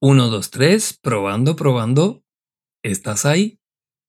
Uno, dos, tres, probando, probando. ¿Estás ahí?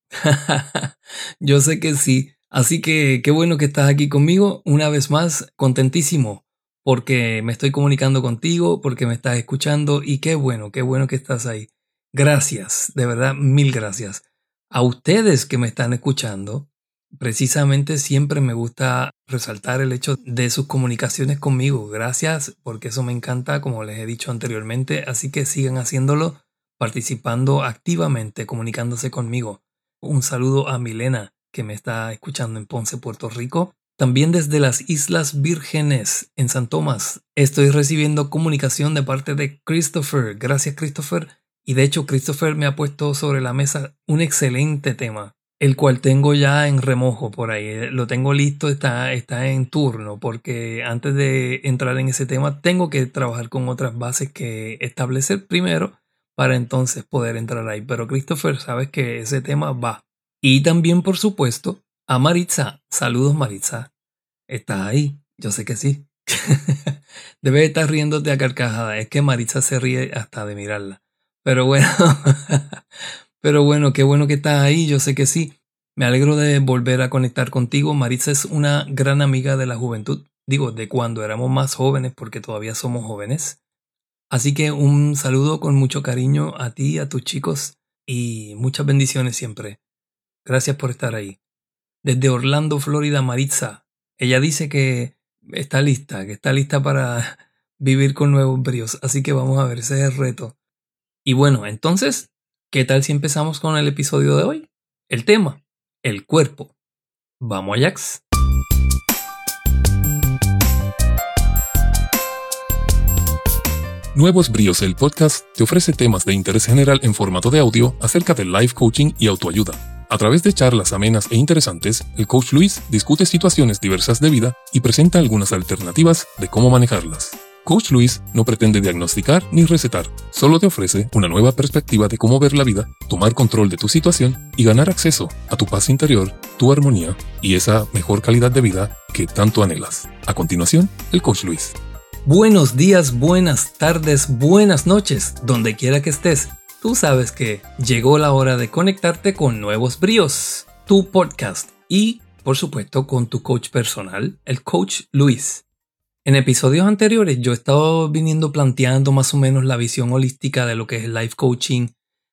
Yo sé que sí. Así que qué bueno que estás aquí conmigo. Una vez más, contentísimo porque me estoy comunicando contigo, porque me estás escuchando y qué bueno, qué bueno que estás ahí. Gracias, de verdad, mil gracias. A ustedes que me están escuchando, precisamente siempre me gusta resaltar el hecho de sus comunicaciones conmigo. Gracias, porque eso me encanta, como les he dicho anteriormente, así que sigan haciéndolo, participando activamente, comunicándose conmigo. Un saludo a Milena, que me está escuchando en Ponce, Puerto Rico. También desde las Islas Vírgenes, en San Tomás, estoy recibiendo comunicación de parte de Christopher. Gracias, Christopher. Y de hecho, Christopher me ha puesto sobre la mesa un excelente tema el cual tengo ya en remojo por ahí. Eh, lo tengo listo, está, está en turno, porque antes de entrar en ese tema tengo que trabajar con otras bases que establecer primero para entonces poder entrar ahí. Pero Christopher, sabes que ese tema va. Y también, por supuesto, a Maritza. Saludos, Maritza. ¿Estás ahí? Yo sé que sí. Debes estar riéndote a carcajada. Es que Maritza se ríe hasta de mirarla. Pero bueno, Pero bueno, qué bueno que estás ahí, yo sé que sí. Me alegro de volver a conectar contigo. Maritza es una gran amiga de la juventud, digo, de cuando éramos más jóvenes, porque todavía somos jóvenes. Así que un saludo con mucho cariño a ti, a tus chicos y muchas bendiciones siempre. Gracias por estar ahí. Desde Orlando, Florida, Maritza. Ella dice que está lista, que está lista para vivir con nuevos bríos. Así que vamos a ver, ese es el reto. Y bueno, entonces ¿Qué tal si empezamos con el episodio de hoy? El tema, el cuerpo. Vamos Ajax. Nuevos Bríos, el podcast, te ofrece temas de interés general en formato de audio acerca del life coaching y autoayuda. A través de charlas amenas e interesantes, el coach Luis discute situaciones diversas de vida y presenta algunas alternativas de cómo manejarlas. Coach Luis no pretende diagnosticar ni recetar, solo te ofrece una nueva perspectiva de cómo ver la vida, tomar control de tu situación y ganar acceso a tu paz interior, tu armonía y esa mejor calidad de vida que tanto anhelas. A continuación, el Coach Luis. Buenos días, buenas tardes, buenas noches, donde quiera que estés. Tú sabes que llegó la hora de conectarte con Nuevos Bríos, tu podcast y, por supuesto, con tu coach personal, el Coach Luis. En episodios anteriores yo he estado viniendo planteando más o menos la visión holística de lo que es el life coaching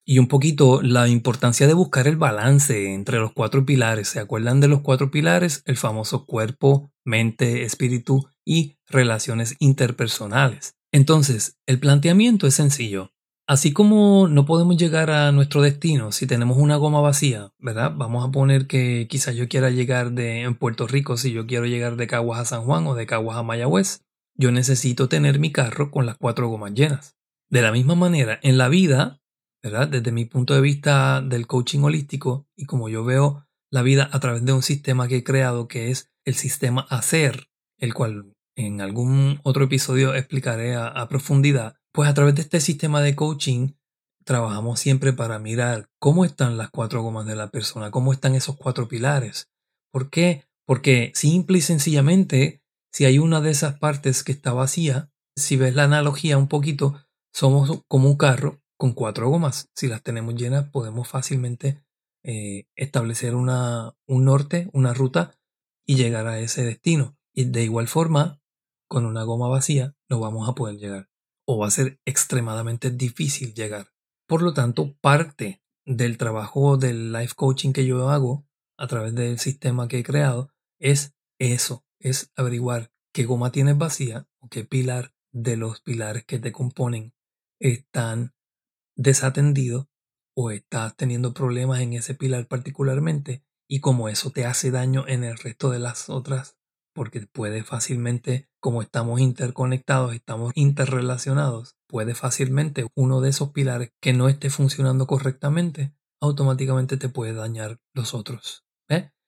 y un poquito la importancia de buscar el balance entre los cuatro pilares. ¿Se acuerdan de los cuatro pilares? El famoso cuerpo, mente, espíritu y relaciones interpersonales. Entonces, el planteamiento es sencillo. Así como no podemos llegar a nuestro destino si tenemos una goma vacía, ¿verdad? Vamos a poner que quizás yo quiera llegar de en Puerto Rico, si yo quiero llegar de Caguas a San Juan o de Caguas a Mayagüez, yo necesito tener mi carro con las cuatro gomas llenas. De la misma manera, en la vida, ¿verdad? Desde mi punto de vista del coaching holístico y como yo veo la vida a través de un sistema que he creado que es el sistema hacer, el cual en algún otro episodio explicaré a profundidad, pues a través de este sistema de coaching trabajamos siempre para mirar cómo están las cuatro gomas de la persona, cómo están esos cuatro pilares. ¿Por qué? Porque simple y sencillamente, si hay una de esas partes que está vacía, si ves la analogía un poquito, somos como un carro con cuatro gomas. Si las tenemos llenas, podemos fácilmente eh, establecer una, un norte, una ruta y llegar a ese destino. Y de igual forma, con una goma vacía, no vamos a poder llegar o va a ser extremadamente difícil llegar. Por lo tanto, parte del trabajo del life coaching que yo hago a través del sistema que he creado es eso, es averiguar qué goma tienes vacía o qué pilar de los pilares que te componen están desatendidos o estás teniendo problemas en ese pilar particularmente y como eso te hace daño en el resto de las otras porque puede fácilmente, como estamos interconectados, estamos interrelacionados, puede fácilmente uno de esos pilares que no esté funcionando correctamente, automáticamente te puede dañar los otros.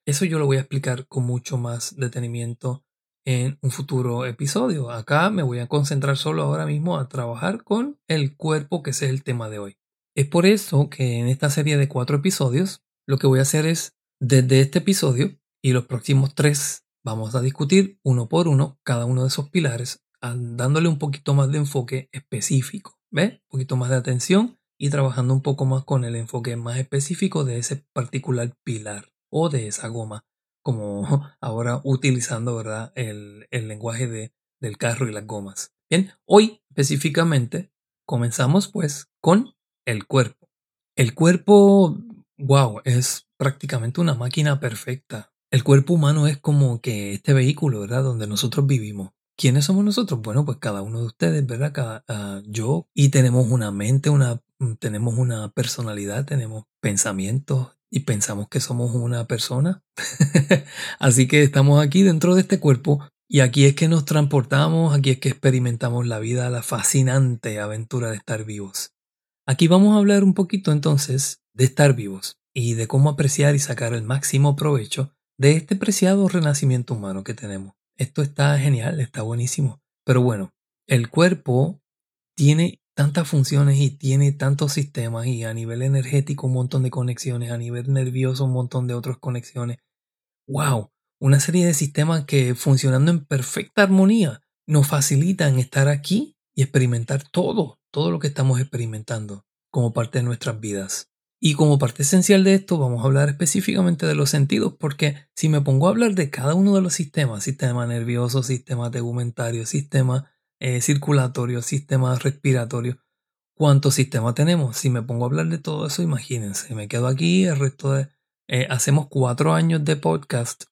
Eso yo lo voy a explicar con mucho más detenimiento en un futuro episodio. Acá me voy a concentrar solo ahora mismo a trabajar con el cuerpo, que es el tema de hoy. Es por eso que en esta serie de cuatro episodios, lo que voy a hacer es, desde este episodio y los próximos tres Vamos a discutir uno por uno cada uno de esos pilares, dándole un poquito más de enfoque específico. ¿Ves? Un poquito más de atención y trabajando un poco más con el enfoque más específico de ese particular pilar o de esa goma, como ahora utilizando ¿verdad? El, el lenguaje de, del carro y las gomas. Bien, hoy específicamente comenzamos pues con el cuerpo. El cuerpo, wow, es prácticamente una máquina perfecta. El cuerpo humano es como que este vehículo, ¿verdad? Donde nosotros vivimos. ¿Quiénes somos nosotros? Bueno, pues cada uno de ustedes, ¿verdad? Cada, ah, yo y tenemos una mente, una, mm, tenemos una personalidad, tenemos pensamientos y pensamos que somos una persona. Así que estamos aquí dentro de este cuerpo y aquí es que nos transportamos, aquí es que experimentamos la vida, la fascinante aventura de estar vivos. Aquí vamos a hablar un poquito entonces de estar vivos y de cómo apreciar y sacar el máximo provecho de este preciado renacimiento humano que tenemos. Esto está genial, está buenísimo. Pero bueno, el cuerpo tiene tantas funciones y tiene tantos sistemas y a nivel energético un montón de conexiones, a nivel nervioso un montón de otras conexiones. ¡Wow! Una serie de sistemas que funcionando en perfecta armonía nos facilitan estar aquí y experimentar todo, todo lo que estamos experimentando como parte de nuestras vidas. Y como parte esencial de esto vamos a hablar específicamente de los sentidos, porque si me pongo a hablar de cada uno de los sistemas, sistema nervioso, sistema tegumentario, sistema eh, circulatorio, sistema respiratorio, ¿cuántos sistemas tenemos? Si me pongo a hablar de todo eso, imagínense, me quedo aquí el resto de... Eh, hacemos cuatro años de podcast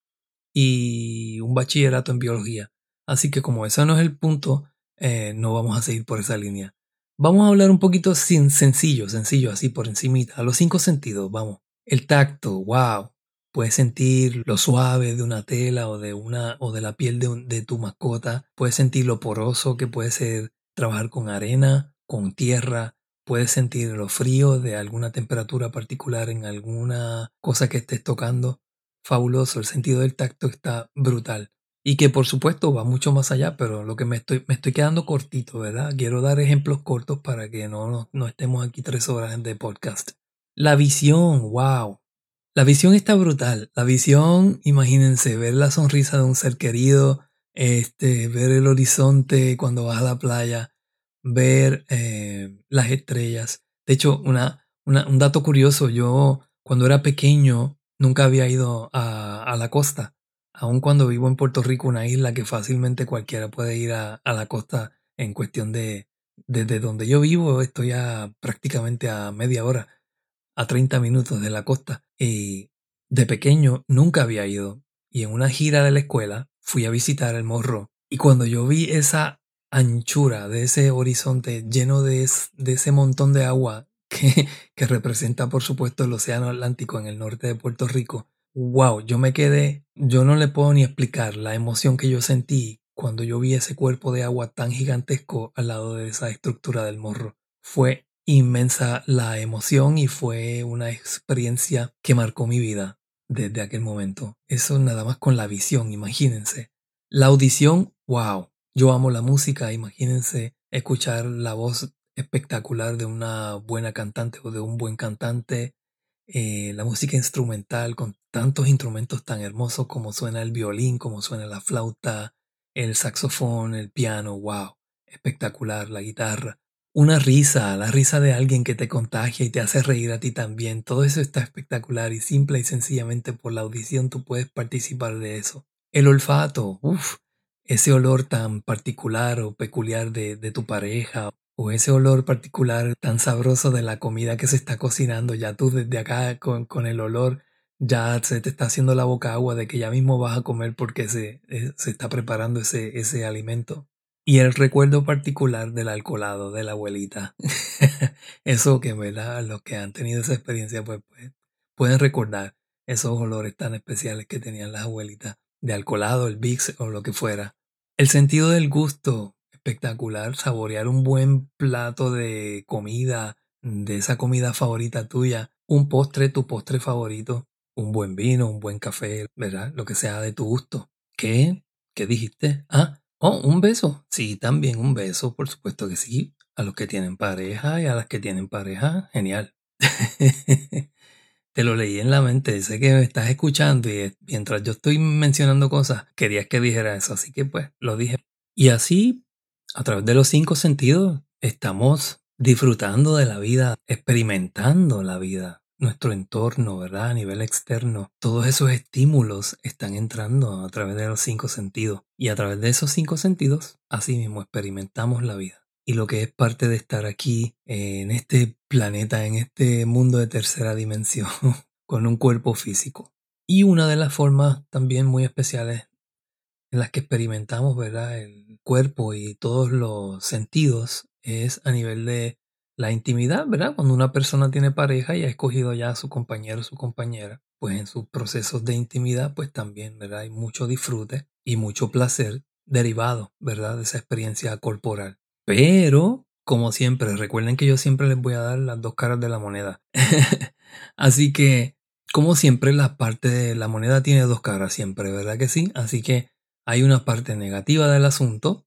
y un bachillerato en biología. Así que como ese no es el punto, eh, no vamos a seguir por esa línea. Vamos a hablar un poquito sin sencillo, sencillo, así por encimita. A los cinco sentidos, vamos. El tacto, wow. Puedes sentir lo suave de una tela o de una o de la piel de, de tu mascota. Puedes sentir lo poroso que puede ser trabajar con arena, con tierra. Puedes sentir lo frío de alguna temperatura particular en alguna cosa que estés tocando. Fabuloso, el sentido del tacto está brutal y que por supuesto va mucho más allá, pero lo que me estoy, me estoy quedando cortito, ¿verdad? Quiero dar ejemplos cortos para que no, no, estemos aquí tres horas de podcast. La visión, wow. La visión está brutal. La visión, imagínense, ver la sonrisa de un ser querido, este, ver el horizonte cuando vas a la playa, ver eh, las estrellas. De hecho, una, un dato curioso, yo cuando era pequeño nunca había ido a, a la costa aun cuando vivo en Puerto Rico, una isla que fácilmente cualquiera puede ir a, la costa en cuestión de, desde donde yo vivo, estoy a prácticamente a media hora, a 30 minutos de la costa. Y de pequeño nunca había ido. Y en una gira de la escuela fui a visitar el morro. Y cuando yo vi esa anchura de ese horizonte lleno de, ese montón de agua que, que representa por supuesto el Océano Atlántico en el norte de Puerto Rico, wow, yo me quedé, yo no le puedo ni explicar la emoción que yo sentí cuando yo vi ese cuerpo de agua tan gigantesco al lado de esa estructura del morro. Fue inmensa la emoción y fue una experiencia que marcó mi vida desde aquel momento. Eso nada más con la visión, imagínense. La audición, wow. Yo amo la música, imagínense escuchar la voz espectacular de una buena cantante o de un buen cantante, eh, la música instrumental con tantos instrumentos tan hermosos como suena el violín, como suena la flauta, el saxofón, el piano, wow, espectacular, la guitarra. Una risa, la risa de alguien que te contagia y te hace reír a ti también. Todo eso está espectacular y simple y sencillamente por la audición tú puedes participar de eso. El olfato, uff, ese olor tan particular o peculiar de, de tu pareja o ese olor particular tan sabroso de la comida que se está cocinando, ya tú desde acá con, con, el olor ya se te está haciendo la boca agua de que ya mismo vas a comer porque se, eh, se está preparando ese, ese alimento. Y el recuerdo particular del alcoholado de la abuelita. Eso que, ¿verdad? Los que han tenido esa experiencia, pues, pues pueden recordar esos olores tan especiales que tenían las abuelitas de alcoholado, el Bix o lo que fuera. El sentido del gusto espectacular saborear un buen plato de comida, de esa comida favorita tuya, un postre, tu postre favorito, un buen vino, un buen café, ¿verdad? Lo que sea de tu gusto. ¿Qué? ¿Qué dijiste? Ah, oh, un beso. Sí, también un beso, por supuesto que sí. A los que tienen pareja y a las que tienen pareja, genial. Te lo leí en la mente, sé que me estás escuchando y mientras yo estoy mencionando cosas, querías que dijera eso, así que pues lo dije. Y así a través de los cinco sentidos estamos disfrutando de la vida, experimentando la vida, nuestro entorno, ¿verdad? A nivel externo. Todos esos estímulos están entrando a través de los cinco sentidos. Y a través de esos cinco sentidos, así mismo experimentamos la vida. Y lo que es parte de estar aquí, en este planeta, en este mundo de tercera dimensión, con un cuerpo físico. Y una de las formas también muy especiales en las que experimentamos, ¿verdad? El cuerpo y todos los sentidos es a nivel de la intimidad, ¿verdad? Cuando una persona tiene pareja y ha escogido ya a su compañero o su compañera, pues en sus procesos de intimidad, pues también, ¿verdad? Hay mucho disfrute y mucho placer derivado, ¿verdad? De esa experiencia corporal. Pero, como siempre, recuerden que yo siempre les voy a dar las dos caras de la moneda. Así que, como siempre, la parte de la moneda tiene dos caras siempre, ¿verdad que sí? Así que hay una parte negativa del asunto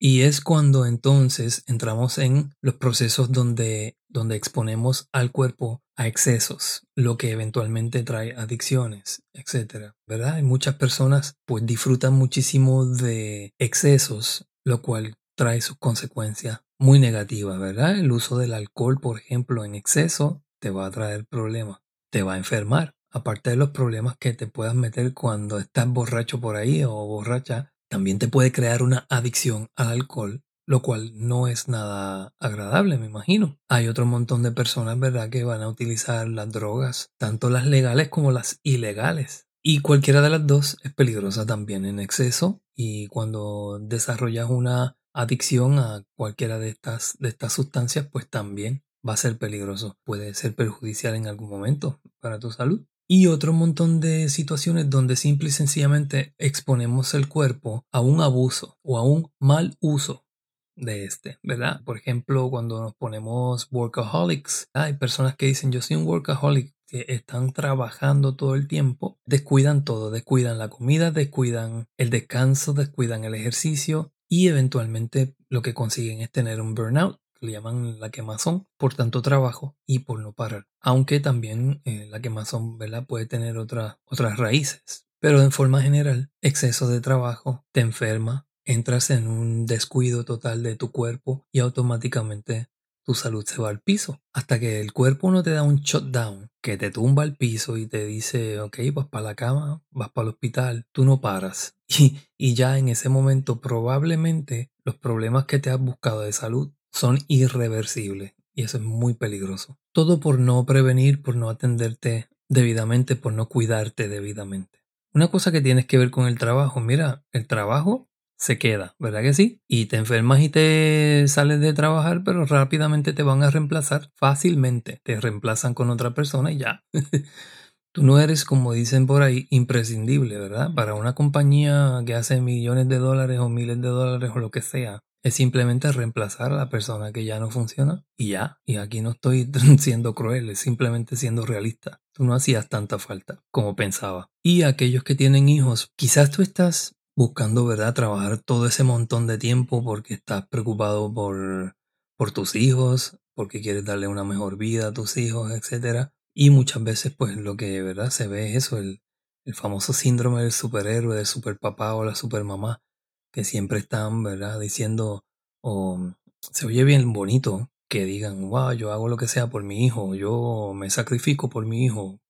y es cuando entonces entramos en los procesos donde, donde exponemos al cuerpo a excesos, lo que eventualmente trae adicciones, etc. ¿Verdad? Hay muchas personas pues disfrutan muchísimo de excesos, lo cual trae sus consecuencias muy negativas, ¿verdad? El uso del alcohol, por ejemplo, en exceso te va a traer problemas, te va a enfermar. Aparte de los problemas que te puedas meter cuando estás borracho por ahí o borracha, también te puede crear una adicción al alcohol, lo cual no es nada agradable, me imagino. Hay otro montón de personas, ¿verdad?, que van a utilizar las drogas, tanto las legales como las ilegales. Y cualquiera de las dos es peligrosa también en exceso y cuando desarrollas una adicción a cualquiera de estas, de estas sustancias, pues también va a ser peligroso. Puede ser perjudicial en algún momento para tu salud y otro montón de situaciones donde simple y sencillamente exponemos el cuerpo a un abuso o a un mal uso de este, ¿verdad? Por ejemplo, cuando nos ponemos workaholics, hay personas que dicen yo soy un workaholic, que están trabajando todo el tiempo, descuidan todo, descuidan la comida, descuidan el descanso, descuidan el ejercicio y eventualmente lo que consiguen es tener un burnout le llaman la quemazón, por tanto trabajo y por no parar. Aunque también eh, la quemazón ¿verdad? puede tener otras otras raíces. Pero en forma general, exceso de trabajo te enferma, entras en un descuido total de tu cuerpo y automáticamente tu salud se va al piso. Hasta que el cuerpo no te da un shutdown, que te tumba al piso y te dice, ok, vas para la cama, vas para el hospital, tú no paras. Y, y ya en ese momento probablemente los problemas que te has buscado de salud son irreversibles y eso es muy peligroso. Todo por no prevenir, por no atenderte debidamente, por no cuidarte debidamente. Una cosa que tienes que ver con el trabajo, mira, el trabajo se queda, ¿verdad que sí? Y te enfermas y te sales de trabajar, pero rápidamente te van a reemplazar fácilmente. Te reemplazan con otra persona y ya. Tú no eres, como dicen por ahí, imprescindible, ¿verdad? Para una compañía que hace millones de dólares o miles de dólares o lo que sea, es simplemente reemplazar a la persona que ya no funciona y ya. Y aquí no estoy siendo cruel, es simplemente siendo realista. Tú no hacías tanta falta como pensaba. Y aquellos que tienen hijos, quizás tú estás buscando, ¿verdad?, trabajar todo ese montón de tiempo porque estás preocupado por, por tus hijos, porque quieres darle una mejor vida a tus hijos, etc. Y muchas veces, pues lo que, ¿verdad?, se ve es eso, el, el famoso síndrome del superhéroe, del superpapá o la supermamá que siempre están, ¿verdad? Diciendo, o se oye bien bonito que digan, wow, yo hago lo que sea por mi hijo, yo me sacrifico por mi hijo.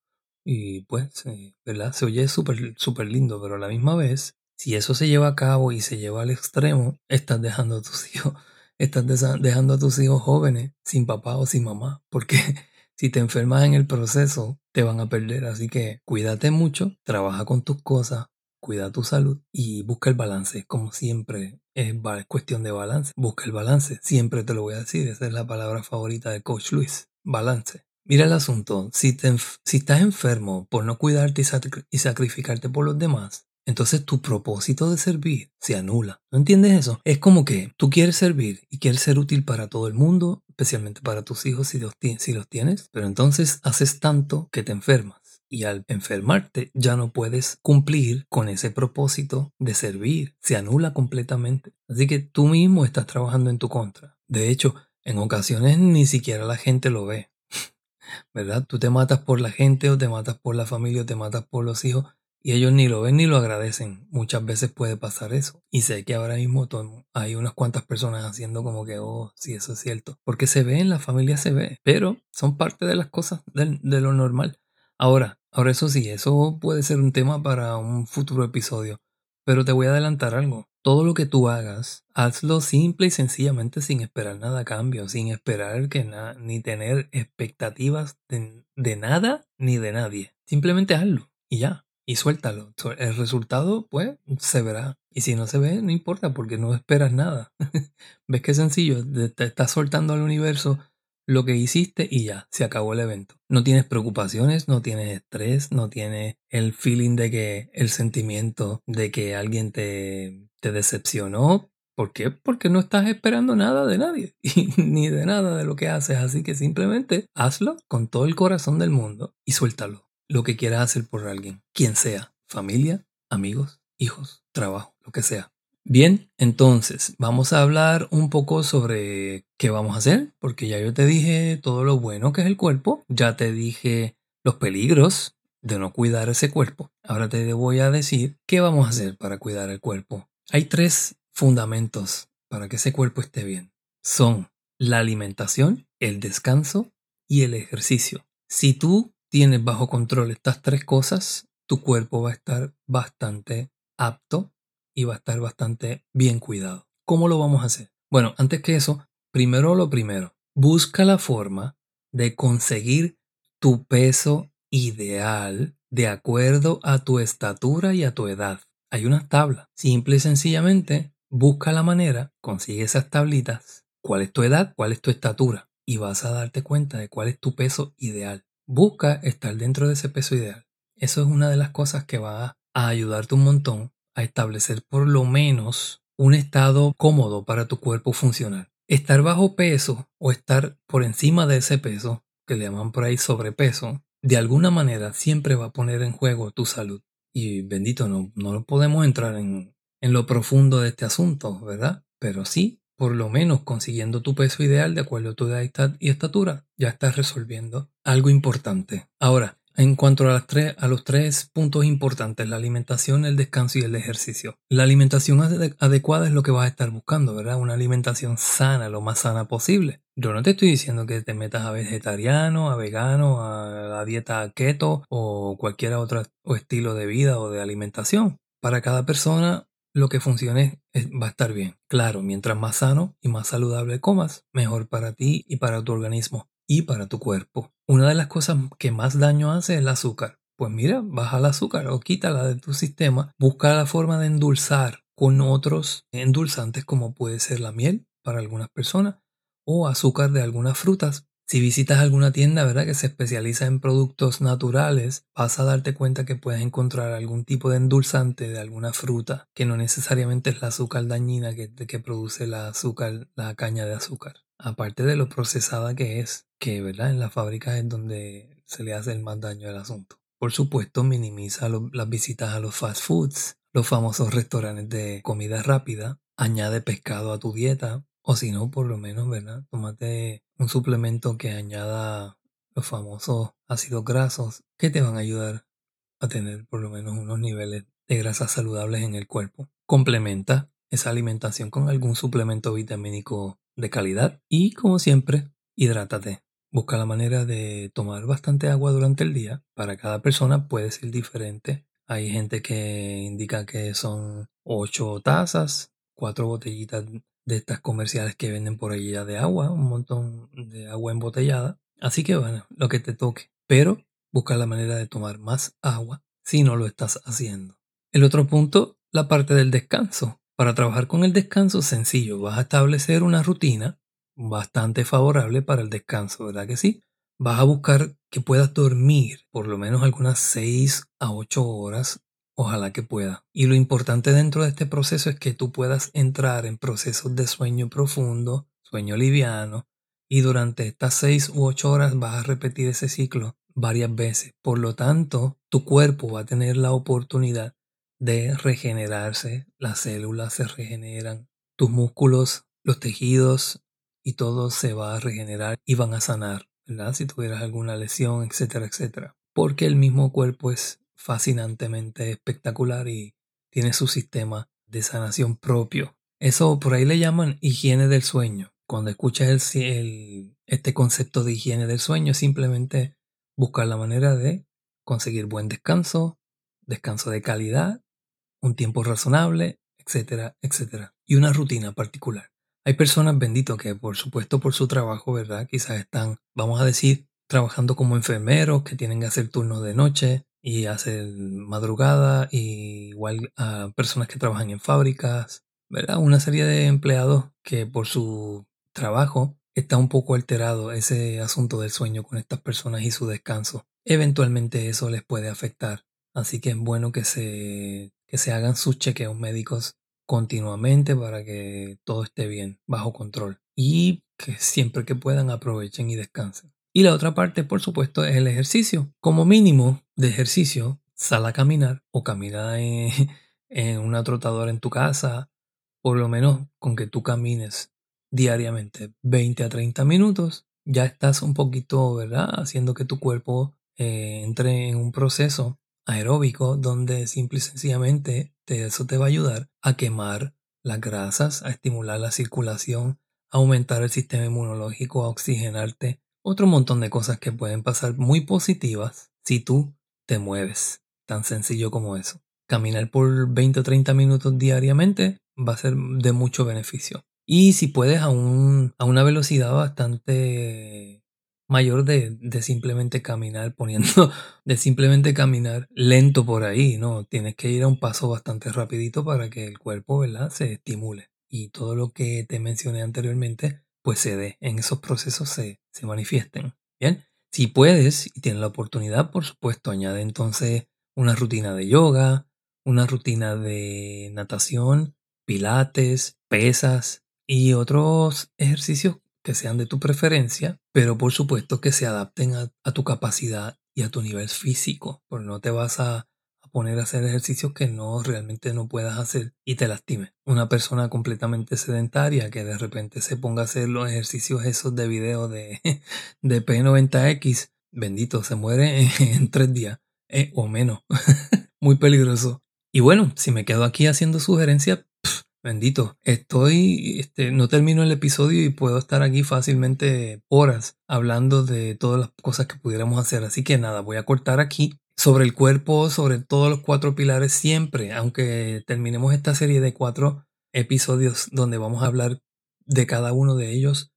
Y pues, eh, ¿verdad? Se oye súper, súper lindo, pero a la misma vez, si eso se lleva a cabo y se lleva al extremo, estás dejando a tus hijos, estás dejando a tus hijos jóvenes sin papá o sin mamá, porque si te enfermas en el proceso, te van a perder. Así que cuídate mucho, trabaja con tus cosas, cuida tu salud y busca el balance, como siempre es, cuestión de balance. Busca el balance, siempre te lo voy a decir, esa es la palabra favorita de Coach Luis, balance. Mira el asunto, si, si estás enfermo por no cuidarte y, sacrificarte por los demás, entonces tu propósito de servir se anula. ¿No entiendes eso? Es como que tú quieres servir y quieres ser útil para todo el mundo, especialmente para tus hijos si los tienes, pero entonces haces tanto que te enfermas y al enfermarte ya no puedes cumplir con ese propósito de servir. Se anula completamente. Así que tú mismo estás trabajando en tu contra. De hecho, en ocasiones ni siquiera la gente lo ve. ¿Verdad? Tú te matas por la gente o te matas por la familia o te matas por los hijos Y ellos ni lo ven ni lo agradecen. Muchas veces puede pasar eso. Y sé que ahora mismo hay unas cuantas personas haciendo como que, oh, sí, eso es cierto. Porque se ve, en la familia se ve. Pero son parte de las cosas de, de lo normal. Ahora, ahora eso sí, eso puede ser un tema para un futuro episodio. Pero te voy a adelantar algo. Todo lo que tú hagas, hazlo simple y sencillamente sin esperar nada a cambio, sin esperar que nada, ni tener expectativas de, nada ni de nadie. Simplemente hazlo y ya, y suéltalo. El resultado, pues, se verá. Y si no se ve, no importa porque no esperas nada. ¿Ves qué sencillo? Te estás soltando al universo lo que hiciste y ya, se acabó el evento. No tienes preocupaciones, no tienes estrés, no tienes el feeling de que el sentimiento de que alguien te, te decepcionó. ¿Por qué? Porque no estás esperando nada de nadie, ni de nada de lo que haces, así que simplemente hazlo con todo el corazón del mundo y suéltalo. Lo que quieras hacer por alguien, quien sea, familia, amigos, hijos, trabajo, lo que sea. Bien, entonces vamos a hablar un poco sobre qué vamos a hacer, porque ya yo te dije todo lo bueno que es el cuerpo, ya te dije los peligros de no cuidar ese cuerpo. Ahora te voy a decir qué vamos a hacer para cuidar el cuerpo. Hay tres fundamentos para que ese cuerpo esté bien. Son la alimentación, el descanso y el ejercicio. Si tú tienes bajo control estas tres cosas, tu cuerpo va a estar bastante apto y va a estar bastante bien cuidado. ¿Cómo lo vamos a hacer? Bueno, antes que eso, primero lo primero, busca la forma de conseguir tu peso ideal de acuerdo a tu estatura y a tu edad. Hay una tabla. Simple y sencillamente, busca la manera, consigue esas tablitas, cuál es tu edad, cuál es tu estatura, y vas a darte cuenta de cuál es tu peso ideal. Busca estar dentro de ese peso ideal. Eso es una de las cosas que va a ayudarte un montón a establecer por lo menos un estado cómodo para tu cuerpo funcionar. Estar bajo peso o estar por encima de ese peso, que le llaman por ahí sobrepeso, de alguna manera siempre va a poner en juego tu salud. Y bendito, no, no podemos entrar en, en lo profundo de este asunto, ¿verdad? Pero sí, por lo menos consiguiendo tu peso ideal de acuerdo a tu edad y estatura, ya estás resolviendo algo importante. Ahora, en cuanto a, los tres puntos importantes, la alimentación, el descanso y el ejercicio. La alimentación adecuada es lo que vas a estar buscando, ¿verdad? Una alimentación sana, lo más sana posible. Yo no te estoy diciendo que te metas a vegetariano, a vegano, a dieta keto o cualquier otro estilo de vida o de alimentación. Para cada persona lo que funcione va a estar bien. Claro, mientras más sano y más saludable comas, mejor para ti y para tu organismo y para tu cuerpo. Una de las cosas que más daño hace es el azúcar. Pues mira, baja el azúcar o quítala de tu sistema. Busca la forma de endulzar con otros endulzantes como puede ser la miel para algunas personas o azúcar de algunas frutas. Si visitas alguna tienda, ¿verdad? que se especializa en productos naturales, vas a darte cuenta que puedes encontrar algún tipo de endulzante de alguna fruta, que no necesariamente es la azúcar dañina que, que produce la azúcar, la caña de azúcar aparte de lo procesada que es, que ¿verdad? en la fábrica es donde se le hace el más daño al asunto. Por supuesto, minimiza las visitas a los fast foods, los famosos restaurantes de comida rápida, añade pescado a tu dieta, o si no, por lo menos, ¿verdad? Tómate un suplemento que añada los famosos ácidos grasos que te van a ayudar a tener por lo menos unos niveles de grasas saludables en el cuerpo. Complementa esa alimentación con algún suplemento vitamínico de calidad y como siempre, hidrátate. Busca la manera de tomar bastante agua durante el día. Para cada persona puede ser diferente. Hay gente que indica que son 8 tazas, 4 botellitas de estas comerciales que venden por ahí ya de agua, un montón de agua embotellada. Así que bueno, lo que te toque. Pero busca la manera de tomar más agua si no lo estás haciendo. El otro punto, la parte del descanso. Para trabajar con el descanso sencillo, vas a establecer una rutina bastante favorable para el descanso, ¿verdad que sí? Vas a buscar que puedas dormir por lo menos algunas 6 a 8 horas, ojalá que pueda. Y lo importante dentro de este proceso es que tú puedas entrar en procesos de sueño profundo, sueño liviano, y durante estas 6 u 8 horas vas a repetir ese ciclo varias veces. Por lo tanto, tu cuerpo va a tener la oportunidad de regenerarse, las células se regeneran, tus músculos, los tejidos y todo se va a regenerar y van a sanar. Si tuvieras alguna lesión, etcétera, etcétera. Porque el mismo cuerpo es fascinantemente espectacular y tiene su sistema de sanación propio. Eso por ahí le llaman higiene del sueño. Cuando escuchas el, este concepto de higiene del sueño, simplemente buscar la manera de conseguir buen descanso, descanso de calidad, un tiempo razonable, etcétera, etcétera. Y una rutina particular. Hay personas, bendito, que por supuesto por su trabajo, ¿verdad? Quizás están, vamos a decir, trabajando como enfermeros que tienen que hacer turnos de noche y hacer madrugada, y igual a personas que trabajan en fábricas, ¿verdad? Una serie de empleados que por su trabajo está un poco alterado ese asunto del sueño con estas personas y su descanso. Eventualmente eso les puede afectar. Así que es bueno que se, que se hagan sus chequeos médicos continuamente para que todo esté bien, bajo control. Y que siempre que puedan aprovechen y descansen. Y la otra parte, por supuesto, es el ejercicio. Como mínimo de ejercicio, sal a caminar o camina en, una trotadora en tu casa. Por lo menos con que tú camines diariamente 20 a 30 minutos, ya estás un poquito, ¿verdad? Haciendo que tu cuerpo eh, entre en un proceso aeróbico donde simple y sencillamente eso te va a ayudar a quemar las grasas, a estimular la circulación, a aumentar el sistema inmunológico, a oxigenarte, otro montón de cosas que pueden pasar muy positivas si tú te mueves. Tan sencillo como eso. Caminar por 20 o 30 minutos diariamente va a ser de mucho beneficio. Y si puedes a, un, a una velocidad bastante mayor de, de, simplemente caminar poniendo, de simplemente caminar lento por ahí, ¿no? Tienes que ir a un paso bastante rapidito para que el cuerpo, ¿verdad? Se estimule. Y todo lo que te mencioné anteriormente pues se dé, en esos procesos se, se manifiesten. Bien, si puedes y tienes la oportunidad, por supuesto, añade entonces una rutina de yoga, una rutina de natación, pilates, pesas y otros ejercicios que sean de tu preferencia, pero por supuesto que se adapten a, tu capacidad y a tu nivel físico, porque no te vas a poner a hacer ejercicios que no realmente no puedas hacer y te lastime. Una persona completamente sedentaria que de repente se ponga a hacer los ejercicios esos de video de, de P90X, bendito, se muere en, tres días eh, o menos. Muy peligroso. Y bueno, si me quedo aquí haciendo sugerencias, bendito, estoy, este, no termino el episodio y puedo estar aquí fácilmente horas hablando de todas las cosas que pudiéramos hacer. Así que nada, voy a cortar aquí sobre el cuerpo, sobre todos los cuatro pilares siempre, aunque terminemos esta serie de cuatro episodios donde vamos a hablar de cada uno de ellos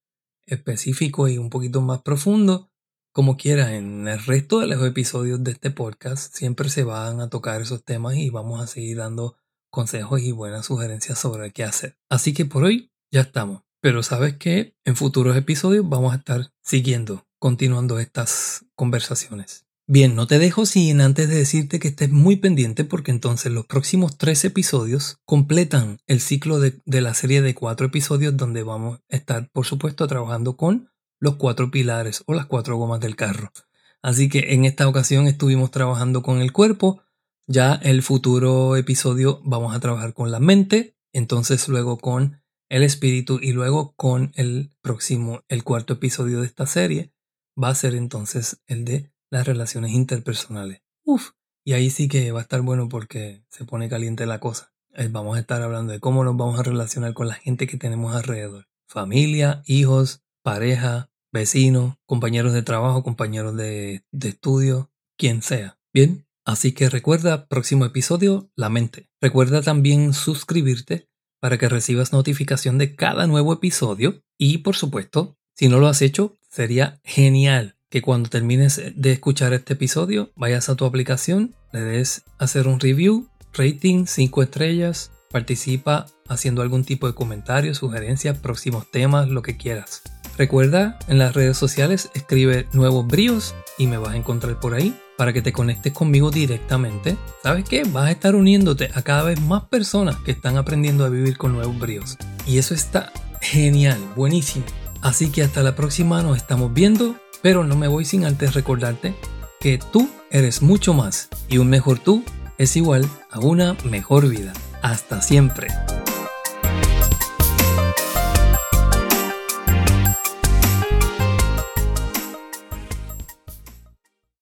específico y un poquito más profundo, como quiera, en el resto de los episodios de este podcast siempre se van a tocar esos temas y vamos a seguir dando consejos y buenas sugerencias sobre qué hacer. Así que por hoy ya estamos. Pero sabes que en futuros episodios vamos a estar siguiendo, continuando estas conversaciones. Bien, no te dejo sin antes de decirte que estés muy pendiente porque entonces los próximos tres episodios completan el ciclo de, la serie de cuatro episodios donde vamos a estar, por supuesto, trabajando con los cuatro pilares o las cuatro gomas del carro. Así que en esta ocasión estuvimos trabajando con el cuerpo, ya el futuro episodio vamos a trabajar con la mente, entonces luego con el espíritu y luego con el próximo, el cuarto episodio de esta serie, va a ser entonces el de las relaciones interpersonales. Uf, y ahí sí que va a estar bueno porque se pone caliente la cosa. Eh, vamos a estar hablando de cómo nos vamos a relacionar con la gente que tenemos alrededor. Familia, hijos, pareja, vecinos, compañeros de trabajo, compañeros de, de estudio, quien sea. Bien, así que recuerda, próximo episodio, la mente. Recuerda también suscribirte para que recibas notificación de cada nuevo episodio y por supuesto, si no lo has hecho, sería genial que cuando termines de escuchar este episodio vayas a tu aplicación, le des hacer un review, rating 5 estrellas, participa haciendo algún tipo de comentario, sugerencias, próximos temas, lo que quieras. Recuerda, en las redes sociales escribe nuevos bríos y me vas a encontrar por ahí para que te conectes conmigo directamente. ¿Sabes qué? Vas a estar uniéndote a cada vez más personas que están aprendiendo a vivir con nuevos bríos. Y eso está genial, buenísimo. Así que hasta la próxima nos estamos viendo pero no me voy sin antes recordarte que tú eres mucho más y un mejor tú es igual a una mejor vida. Hasta siempre.